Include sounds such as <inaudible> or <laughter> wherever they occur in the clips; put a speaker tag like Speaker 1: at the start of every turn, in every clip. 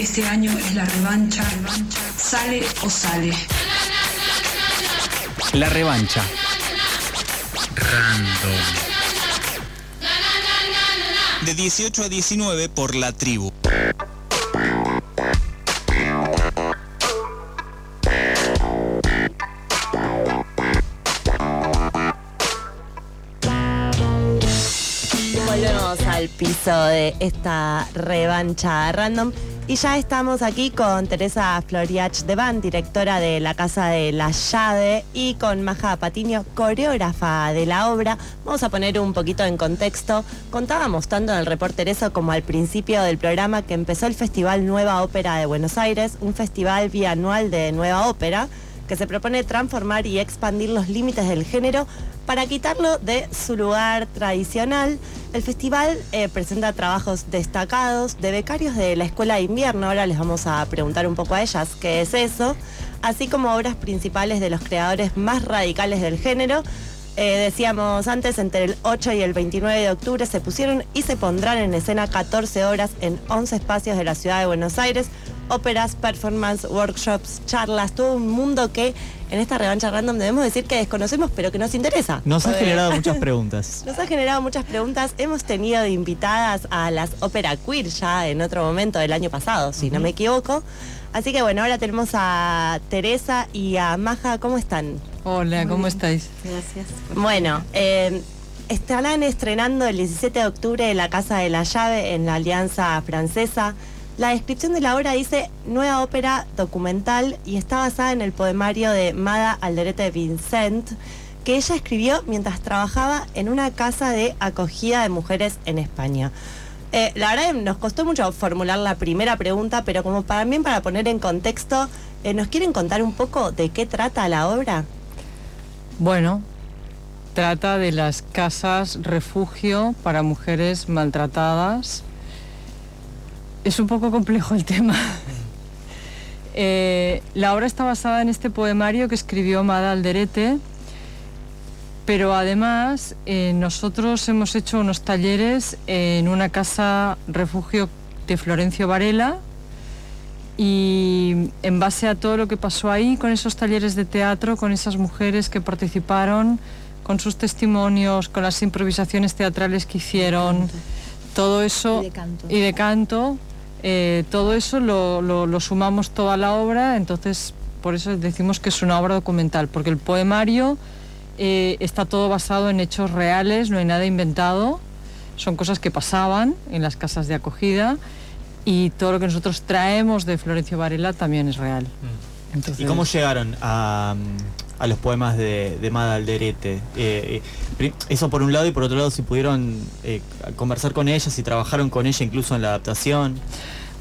Speaker 1: Este año es la revancha, revancha. Sale o sale.
Speaker 2: La revancha.
Speaker 3: Random.
Speaker 2: De 18 a 19 por la tribu.
Speaker 4: Volvemos al piso de esta revancha random. Y ya estamos aquí con Teresa Floriach Devan, directora de la Casa de la Llave, y con Maja Patiño, coreógrafa de la obra. Vamos a poner un poquito en contexto. Contábamos tanto en el reporter eso como al principio del programa que empezó el Festival Nueva Ópera de Buenos Aires, un festival bianual de nueva ópera que se propone transformar y expandir los límites del género para quitarlo de su lugar tradicional. El festival eh, presenta trabajos destacados de becarios de la Escuela de Invierno, ahora les vamos a preguntar un poco a ellas qué es eso, así como obras principales de los creadores más radicales del género. Eh, decíamos antes, entre el 8 y el 29 de octubre se pusieron y se pondrán en escena 14 horas en 11 espacios de la ciudad de Buenos Aires óperas, performance, workshops, charlas, todo un mundo que en esta revancha random debemos decir que desconocemos pero que nos interesa.
Speaker 5: Nos ha generado <laughs> muchas preguntas.
Speaker 4: Nos ha generado muchas preguntas. Hemos tenido de invitadas a las ópera queer ya en otro momento del año pasado, si no me equivoco. Así que bueno, ahora tenemos a Teresa y a Maja. ¿Cómo están?
Speaker 6: Hola, ¿cómo estáis?
Speaker 4: Gracias. Bueno, eh, estarán estrenando el 17 de octubre La Casa de la Llave en la Alianza Francesa. La descripción de la obra dice nueva ópera documental y está basada en el poemario de Mada Alderete Vincent, que ella escribió mientras trabajaba en una casa de acogida de mujeres en España. Eh, la verdad nos costó mucho formular la primera pregunta, pero como también para poner en contexto, eh, ¿nos quieren contar un poco de qué trata la obra?
Speaker 6: Bueno, trata de las casas refugio para mujeres maltratadas es un poco complejo el tema. Eh, la obra está basada en este poemario que escribió Mada Alderete, pero además eh, nosotros hemos hecho unos talleres en una casa refugio de Florencio Varela y en base a todo lo que pasó ahí, con esos talleres de teatro, con esas mujeres que participaron, con sus testimonios, con las improvisaciones teatrales que hicieron, todo eso y de canto eh, todo eso lo, sumamos toda la obra, entonces por eso decimos que es una obra documental, porque el poemario eh, está todo basado en hechos reales, no hay nada inventado, son cosas que pasaban en las casas de acogida y todo lo que nosotros traemos de Florencio Varela también es real.
Speaker 5: Mm. ¿Y cómo llegaron a, los poemas de, de Mada Alderete? Eh, eso por un lado y por otro lado si pudieron conversar con ella, si trabajaron con ella incluso en la adaptación.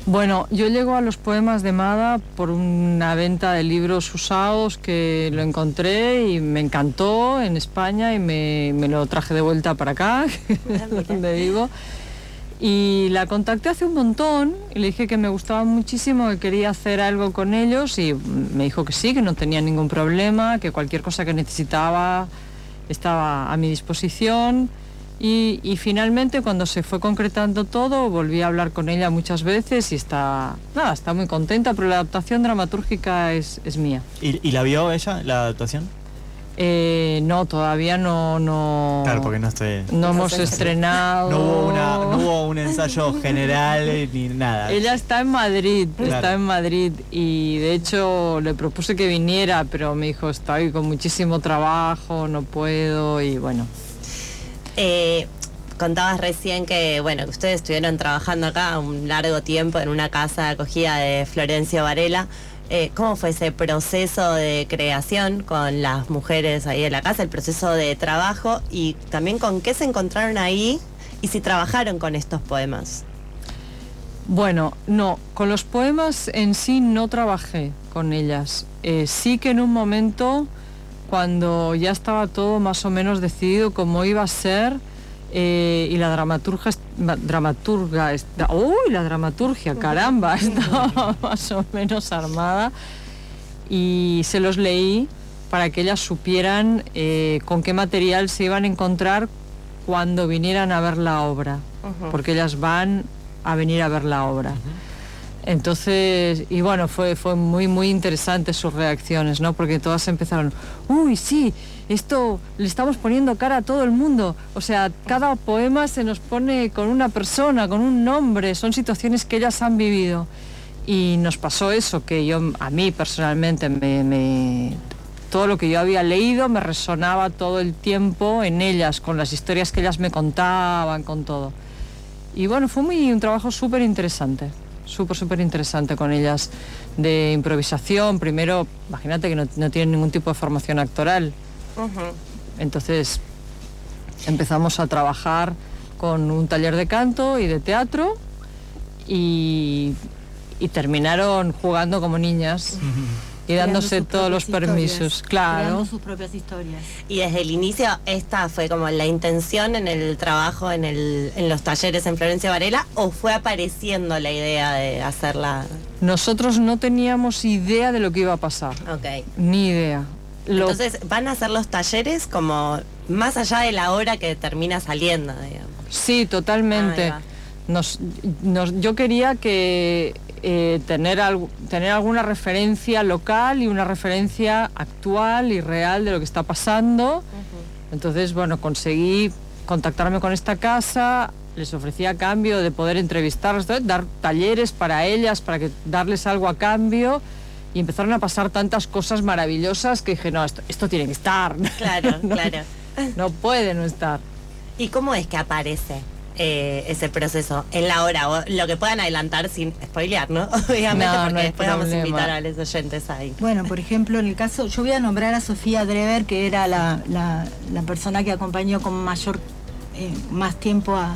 Speaker 6: Bueno, yo llego a los poemas de Mada por una venta de libros usados que lo encontré y me encantó en España y me, lo traje de vuelta para acá, <laughs> donde vivo. Y la contacté hace un montón y le dije que me gustaba muchísimo, que quería hacer algo con ellos y me dijo que sí, que no tenía ningún problema, que cualquier cosa que necesitaba estaba a mi disposición y, finalmente cuando se fue concretando todo, volví a hablar con ella muchas veces y está, nada, está muy contenta, pero la adaptación dramatúrgica es, mía.
Speaker 5: ¿Y, la vio ella, la adaptación?
Speaker 6: Eh, no, todavía no, no.
Speaker 5: Claro, porque no estoy.
Speaker 6: No hemos estrenado.
Speaker 5: No hubo, una, no hubo un ensayo general ni nada.
Speaker 6: Ella está en Madrid, está en Madrid y de hecho le propuse que viniera, pero me dijo estoy con muchísimo trabajo, no puedo y bueno,
Speaker 4: eh, contabas recién que, bueno, que ustedes estuvieron trabajando acá un largo tiempo en una casa de acogida de Florencio Varela. Eh, ¿Cómo fue ese proceso de creación con las mujeres ahí en la casa, el proceso de trabajo y también con qué se encontraron ahí y si trabajaron con estos poemas?
Speaker 6: Bueno, no, con los poemas en sí no trabajé con ellas. Eh, sí que en un momento cuando ya estaba todo más o menos decidido cómo iba a ser eh, y la dramaturga, dramaturga uy, la dramaturgia, caramba, <laughs> estaba más o menos armada y se los leí para que ellas supieran eh, con qué material se iban a encontrar cuando vinieran a ver la obra, porque ellas van a venir a ver la obra. Entonces, y bueno, fue, fue muy, muy interesante sus reacciones, ¿no? Porque todas empezaron, uy, sí, esto le estamos poniendo cara a todo el mundo. O sea, cada poema se nos pone con una persona, con un nombre, son situaciones que ellas han vivido. Y nos pasó eso, que yo, a mí personalmente, me, todo lo que yo había leído me resonaba todo el tiempo en ellas, con las historias que ellas me contaban, con todo. Y bueno, fue un trabajo súper interesante, súper, súper interesante con ellas de improvisación. Primero, imagínate que no tienen ningún tipo de formación actoral. Entonces empezamos a trabajar con un taller de canto y de teatro y, y terminaron jugando como niñas y dándose todos los permisos. Claro.
Speaker 3: Creando sus propias historias.
Speaker 4: Y desde el inicio, esta fue como la intención en el trabajo en, el, en los talleres en Florencia Varela, o fue apareciendo la idea de hacerla.
Speaker 6: Nosotros no teníamos idea de lo que iba a pasar,
Speaker 4: Ok.
Speaker 6: ni idea. Lo-
Speaker 4: Entonces, van a hacer los talleres como más allá de la hora que termina saliendo, digamos.
Speaker 6: Sí, totalmente. Nos, nos- yo quería que eh, tener, algo- tener alguna referencia local y una referencia actual y real de lo que está pasando. Entonces, bueno, conseguí contactarme con esta casa, les ofrecí a cambio de poder entrevistarlas, dar talleres para ellas, para que darles algo a cambio. Y empezaron a pasar tantas cosas maravillosas que dije, no, esto, esto tiene que estar. <laughs>
Speaker 4: Claro,
Speaker 6: No-
Speaker 4: claro.
Speaker 6: No puede no estar.
Speaker 4: ¿Y cómo es que aparece eh, ese proceso en la hora? O lo que puedan adelantar sin spoilear, ¿no? <laughs> Obviamente,
Speaker 6: No, no
Speaker 4: porque
Speaker 6: hay
Speaker 4: después vamos a invitar a los oyentes ahí.
Speaker 3: Bueno, por ejemplo, en el caso, yo voy a nombrar a Sofía Drever, que era la, la- la persona que acompañó con mayor, eh, más tiempo a,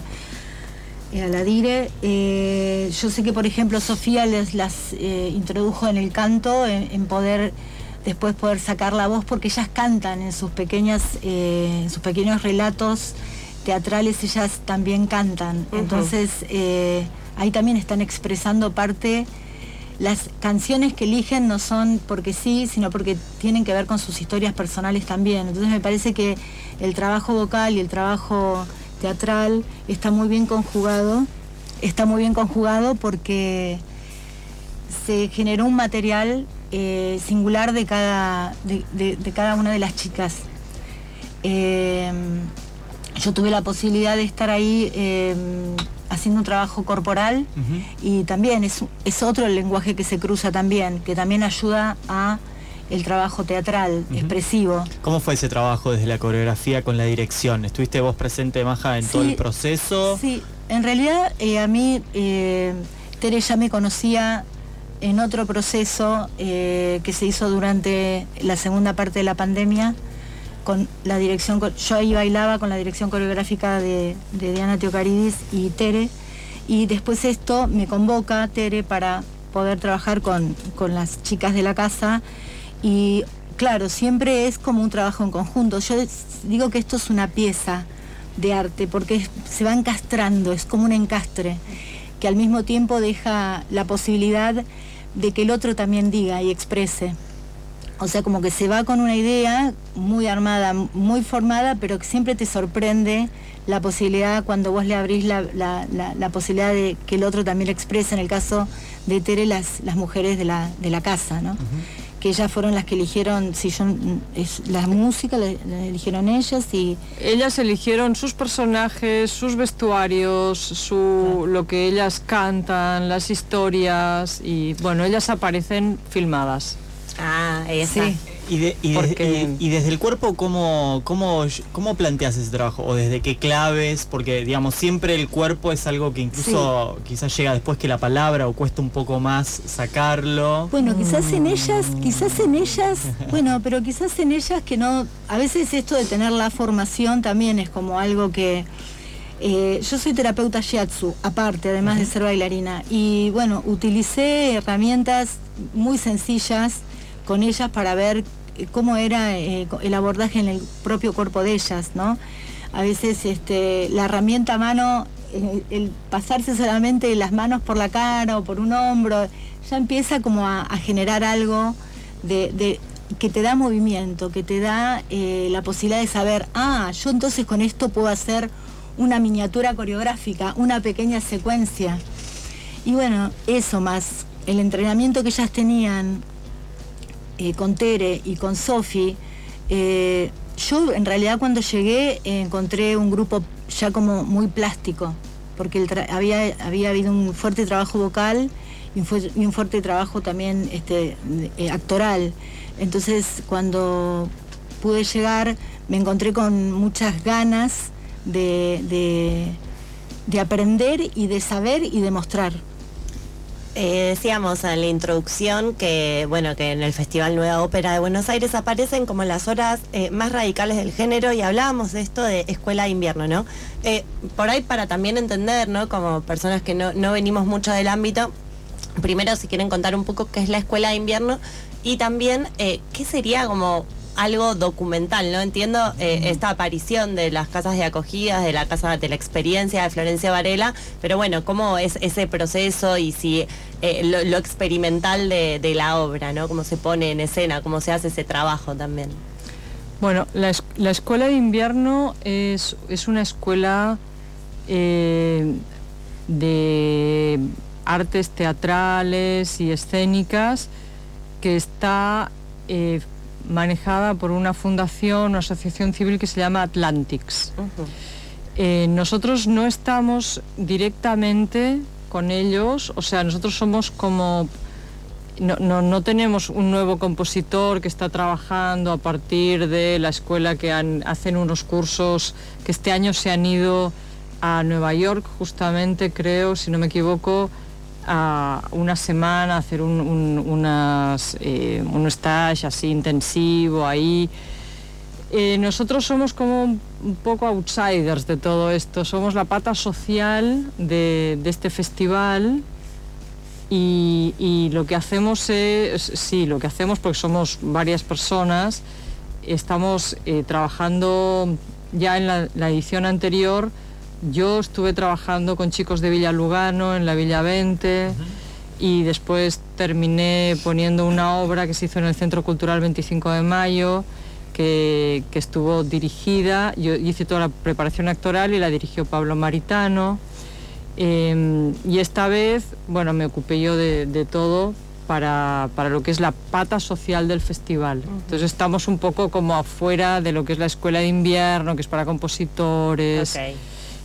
Speaker 3: a la Dire. Eh, yo sé que, por ejemplo, Sofía les las eh, introdujo en el canto, en, en poder después poder sacar la voz, porque ellas cantan en sus pequeñas, eh, en sus pequeños relatos teatrales, ellas también cantan. Entonces, eh, ahí también están expresando parte las canciones que eligen no son porque sí, sino porque tienen que ver con sus historias personales también. Entonces me parece que el trabajo vocal y el trabajo teatral está muy bien conjugado. Está muy bien conjugado porque se generó un material eh, singular de cada, de, de- de cada una de las chicas. Eh, yo tuve la posibilidad de estar ahí eh, haciendo un trabajo corporal y también es, es otro el lenguaje que se cruza también, que también ayuda a el trabajo teatral, expresivo.
Speaker 5: ¿Cómo fue ese trabajo desde la coreografía con la dirección? ¿Estuviste vos presente, Maja, en todo el proceso?
Speaker 3: Sí, en realidad eh, a mí eh, Tere ya me conocía en otro proceso eh, que se hizo durante la segunda parte de la pandemia con la dirección, yo ahí bailaba con la dirección coreográfica de, de Diana Teocaridis y Tere, y después esto me convoca Tere para poder trabajar con, con las chicas de la casa, y claro, siempre es como un trabajo en conjunto. Yo digo que esto es una pieza de arte, porque se va encastrando, es como un encastre, que al mismo tiempo deja la posibilidad de que el otro también diga y exprese. O sea, como que se va con una idea muy armada, muy formada, pero que siempre te sorprende la posibilidad cuando vos le abrís la, la- la- la posibilidad de que el otro también lo exprese, en el caso de Tere, las, mujeres la, de la casa, ¿no? Que ellas fueron las que eligieron, si yo, es, la música la, la eligieron ellas y
Speaker 6: Ellas eligieron sus personajes, sus vestuarios, su, lo que ellas cantan, las historias y bueno, ellas aparecen filmadas.
Speaker 4: Ah, esa.
Speaker 3: Sí.
Speaker 5: Y, de- y de-
Speaker 6: Porque-
Speaker 5: y- y desde el cuerpo, ¿cómo, cómo, cómo planteas ese trabajo? ¿O desde qué claves? Porque, digamos, siempre el cuerpo es algo que incluso quizás llega después que la palabra o cuesta un poco más sacarlo.
Speaker 3: Bueno, quizás en ellas, quizás en ellas, <laughs> bueno, pero quizás en ellas que no, a veces esto de tener la formación también es como algo que, eh, yo soy terapeuta shiatsu, aparte, además de ser bailarina, y bueno, utilicé herramientas muy sencillas con ellas para ver eh, cómo era eh, el abordaje en el propio cuerpo de ellas, ¿no? A veces este, la herramienta a mano, eh, el pasarse solamente las manos por la cara o por un hombro, ya empieza como a, generar algo de, que te da movimiento, que te da la posibilidad de saber, ah, yo entonces con esto puedo hacer una miniatura coreográfica, una pequeña secuencia. Y bueno, eso más el entrenamiento que ellas tenían eh, con Tere y con Sofi, eh, yo en realidad cuando llegué eh, encontré un grupo ya como muy plástico, porque había, había habido un fuerte trabajo vocal y un, fuerte trabajo también este, actoral. Entonces cuando pude llegar me encontré con muchas ganas de, de- de aprender y de saber y de mostrar.
Speaker 4: Eh, decíamos en la introducción que, bueno, que en el Festival Nueva Ópera de Buenos Aires aparecen como las horas eh, más radicales del género y hablábamos de esto de escuela de invierno, ¿no? Eh, por ahí para también entender, ¿no? Como personas que no, no venimos mucho del ámbito, primero si quieren contar un poco qué es la escuela de invierno y también qué sería como algo documental, ¿no? Entiendo eh, esta aparición de las casas de acogidas, de la casa de la experiencia de Florencia Varela, pero bueno, ¿cómo es ese proceso y si eh, lo, lo experimental de, de la obra, ¿no? Cómo se pone en escena, cómo se hace ese trabajo también.
Speaker 6: Bueno, la, la escuela de invierno es, es una escuela eh, de artes teatrales y escénicas que está eh, manejada por una fundación, una asociación civil que se llama Atlantics. Eh, nosotros no estamos directamente con ellos, o sea, nosotros somos como no, no, no tenemos un nuevo compositor que está trabajando a partir de la escuela que han- hacen unos cursos que este año se han ido a Nueva York, justamente creo, si no me equivoco, a una semana hacer un, un, unas, eh, un stage así intensivo ahí. Eh, nosotros somos como un, poco outsiders de todo esto, somos la pata social de, este festival y, lo que hacemos es, sí, lo que hacemos porque somos varias personas, estamos eh, trabajando ya en la edición anterior, yo estuve trabajando con chicos de Villa Lugano en la Villa 20 y después terminé poniendo una obra que se hizo en el Centro Cultural 25 de Mayo, que, que estuvo dirigida, yo hice toda la preparación actoral y la dirigió Pablo Maritano. Eh, y esta vez, bueno, me ocupé yo de, de todo para, para lo que es la pata social del festival. Entonces estamos un poco como afuera de lo que es la escuela de invierno, que es para compositores.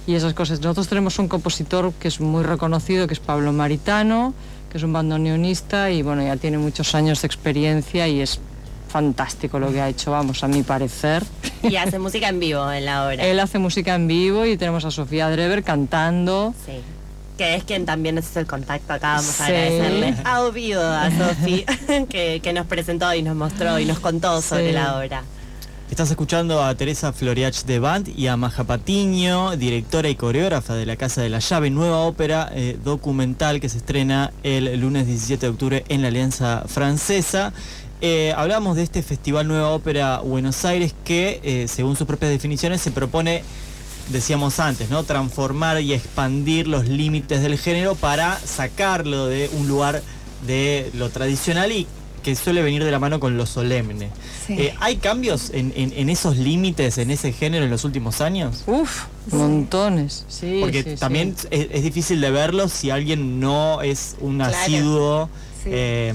Speaker 6: Y esas cosas. Nosotros tenemos un compositor que es muy reconocido, que es Pablo Maritano, que es un bandoneonista y bueno, ya tiene muchos años de experiencia y es fantástico lo que ha hecho, vamos, a mi parecer.
Speaker 4: Y hace <laughs> música en vivo en la obra.
Speaker 6: Él hace música en vivo y tenemos a Sofía Drever cantando.
Speaker 4: Sí. Que es quien también nos hizo el contacto acá. Vamos <laughs> a agradecerle a Ovido, a Sofi, que, que nos presentó y nos mostró y nos contó sobre la obra.
Speaker 5: Estás escuchando a Teresa Floriach de Band y a Maja Patiño, directora y coreógrafa de La Casa de la Llave, nueva ópera eh, documental que se estrena el lunes 17 de octubre en la Alianza Francesa. Eh, hablamos de este Festival Nueva Ópera Buenos Aires que, eh, según sus propias definiciones, se propone, decíamos antes, ¿no? transformar y expandir los límites del género para sacarlo de un lugar de lo tradicional y que suele venir de la mano con lo solemne.
Speaker 3: Sí.
Speaker 5: Eh, ¿Hay cambios en, en- en esos límites, en ese género en los últimos años?
Speaker 6: Uf, montones. Sí,
Speaker 5: Porque
Speaker 6: sí, sí.
Speaker 5: también Es, es difícil de verlo si alguien no es un
Speaker 4: Claro.
Speaker 5: asiduo,
Speaker 3: Sí.
Speaker 5: eh,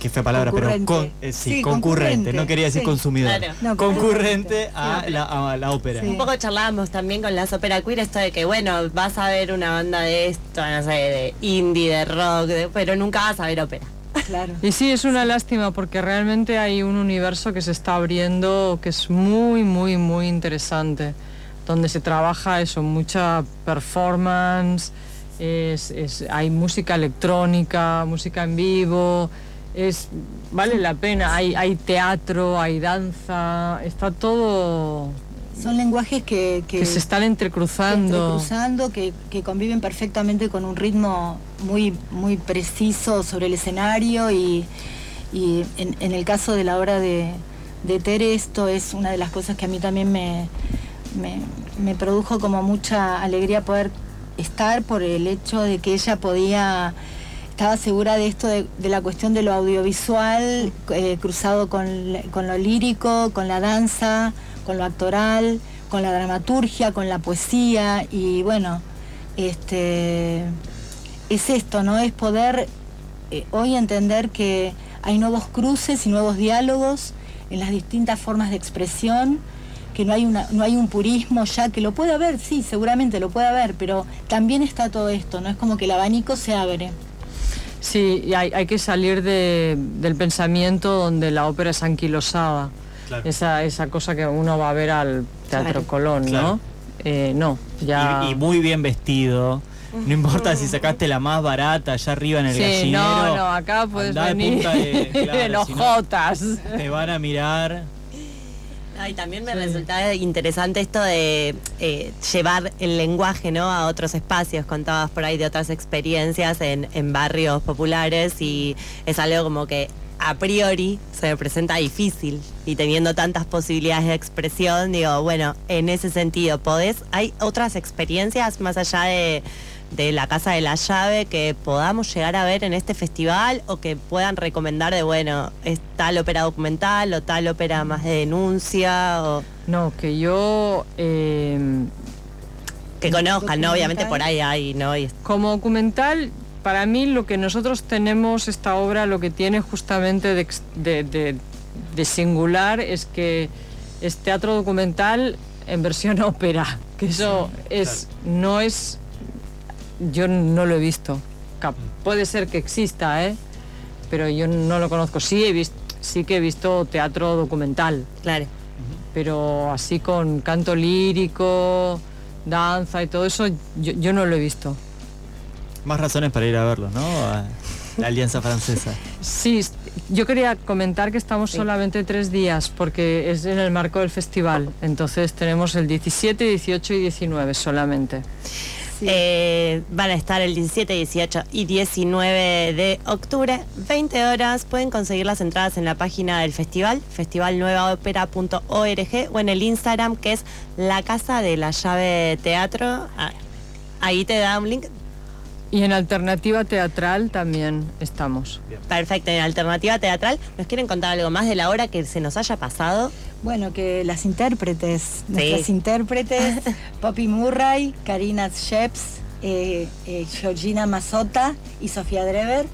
Speaker 5: que fue palabra, pero
Speaker 3: Concurrente.
Speaker 5: con- eh, sí,
Speaker 3: Sí,
Speaker 5: concurrente,
Speaker 3: concurrente,
Speaker 5: no quería decir
Speaker 3: sí.
Speaker 5: consumidor.
Speaker 4: Claro.
Speaker 3: No,
Speaker 5: concurrente a
Speaker 3: Sí.
Speaker 5: la, a la ópera.
Speaker 3: Sí.
Speaker 4: Un poco charlábamos también con las ópera queer esto de que, bueno, vas a ver una banda de esto, no sé, de indie, de rock, de- pero nunca vas a ver ópera.
Speaker 3: Claro.
Speaker 6: Y sí, es una lástima porque realmente hay un universo que se está abriendo que es muy, muy, muy interesante, donde se trabaja eso, mucha performance, es, es- hay música electrónica, música en vivo, es, vale la pena, hay, hay teatro, hay danza, está todo
Speaker 3: Son lenguajes que, que,
Speaker 6: que se están entrecruzando.
Speaker 3: entrecruzando, que, que conviven perfectamente con un ritmo muy, muy preciso sobre el escenario y, y en, en el caso de la obra de, de Tere esto es una de las cosas que a mí también me, me, me produjo como mucha alegría poder estar por el hecho de que ella podía estaba segura de esto de, de la cuestión de lo audiovisual eh, cruzado con, con lo lírico, con la danza, con lo actoral, con la dramaturgia, con la poesía y bueno, este es esto, ¿no? Es poder eh, hoy entender que hay nuevos cruces y nuevos diálogos en las distintas formas de expresión, que no hay, una, no hay un purismo ya, que lo puede haber, sí, seguramente lo puede haber, pero también está todo esto, ¿no? Es como que el abanico se abre.
Speaker 6: Sí, y hay, hay que salir de- del pensamiento donde la ópera es anquilosada.
Speaker 5: Claro.
Speaker 6: Esa, esa cosa que uno va a ver al Teatro
Speaker 4: Claro.
Speaker 6: Colón,
Speaker 5: Claro.
Speaker 6: ¿no? Eh, no, ya...
Speaker 5: Y, y muy bien vestido. No importa si sacaste la más barata allá arriba en el
Speaker 6: sí,
Speaker 5: gallinero.
Speaker 6: no, no, acá puedes
Speaker 5: de
Speaker 6: venir <laughs>
Speaker 5: de- si no-
Speaker 6: hojotas.
Speaker 5: Te van a mirar.
Speaker 4: Ay, también me
Speaker 6: Sí.
Speaker 4: resulta interesante esto de eh, llevar el lenguaje ¿no? a otros espacios. Contabas por ahí de otras experiencias en, en barrios populares y es algo como que a priori se me presenta difícil y teniendo tantas posibilidades de expresión, digo, bueno, en ese sentido, ¿podés? ¿Hay otras experiencias más allá de, de la Casa de la Llave que podamos llegar a ver en este festival o que puedan recomendar de, bueno, es tal ópera documental o tal ópera más de denuncia o
Speaker 6: No, que yo... eh,
Speaker 4: que conozcan, ¿no? Obviamente por ahí hay, ¿no? Y
Speaker 6: Como documental, para mí lo que nosotros tenemos, esta obra, lo que tiene justamente de, ex- de- de- de singular es que es teatro documental en versión <laughs> ópera, que eso es, no es, yo no lo he visto. Cap- Puede ser que exista, ¿eh? pero yo no lo conozco. Sí, he visto, sí que he visto teatro documental,
Speaker 4: claro.
Speaker 6: pero así con canto lírico, danza y todo eso, yo, yo no lo he visto.
Speaker 5: Más razones para ir a verlo, ¿no? A la Alianza Francesa.
Speaker 6: Sí, yo quería comentar que estamos solamente tres días porque es en el marco del festival. Entonces tenemos el 17, 18 y 19 solamente.
Speaker 4: Eh, van a estar el 17, 18 y 19 de octubre, 20 horas. Pueden conseguir las entradas en la página del festival, festivalnuevaopera.org o en el Instagram que es la Casa de la Llave Teatro. Ah, Ahí te da un link.
Speaker 6: Y en alternativa teatral también estamos.
Speaker 4: Perfecto, en Alternativa Teatral. ¿Nos quieren contar algo más de la hora que se nos haya pasado?
Speaker 3: Bueno, que las intérpretes, nuestras intérpretes, <laughs> Poppy Murray, Karina Sheps, eh, eh, Georgina Mazota y Sofía Drever,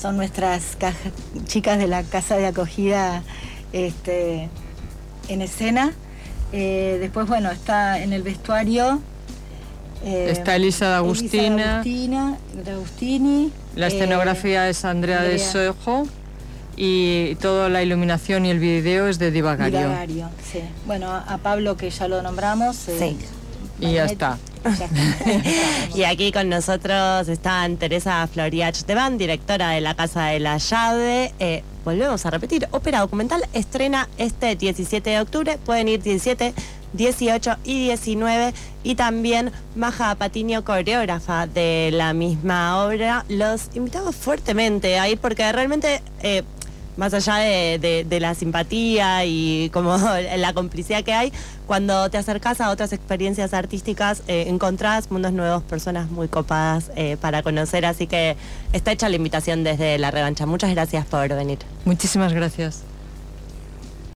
Speaker 3: son nuestras ca- chicas de la casa de acogida este, en escena. Eh, después, bueno, está en el vestuario. Eh,
Speaker 6: Está Elisa de Agustina.
Speaker 3: Agustina, de Agustini.
Speaker 6: La
Speaker 3: eh,
Speaker 6: escenografía es Andrea, de. Sojo y toda la iluminación y el video es de Divagario.
Speaker 3: Divagario, sí. Bueno, a Pablo que ya lo nombramos. eh,
Speaker 4: Sí.
Speaker 6: Y ya está. <laughs>
Speaker 4: Y aquí con nosotros están Teresa Floriach de Van, directora de la Casa de la Llave. Eh, volvemos a repetir, Ópera Documental estrena este 17 de octubre. Pueden ir 17, 18 y 19. Y también Maja Patiño, coreógrafa de la misma obra. Los invitamos fuertemente a ir porque realmente... eh, más allá de, la simpatía y como <laughs> la complicidad que hay, cuando te acercas a otras experiencias artísticas, eh, encontrás mundos nuevos, personas muy copadas eh, para conocer, así que está hecha la invitación desde la revancha. Muchas gracias por venir.
Speaker 6: Muchísimas gracias.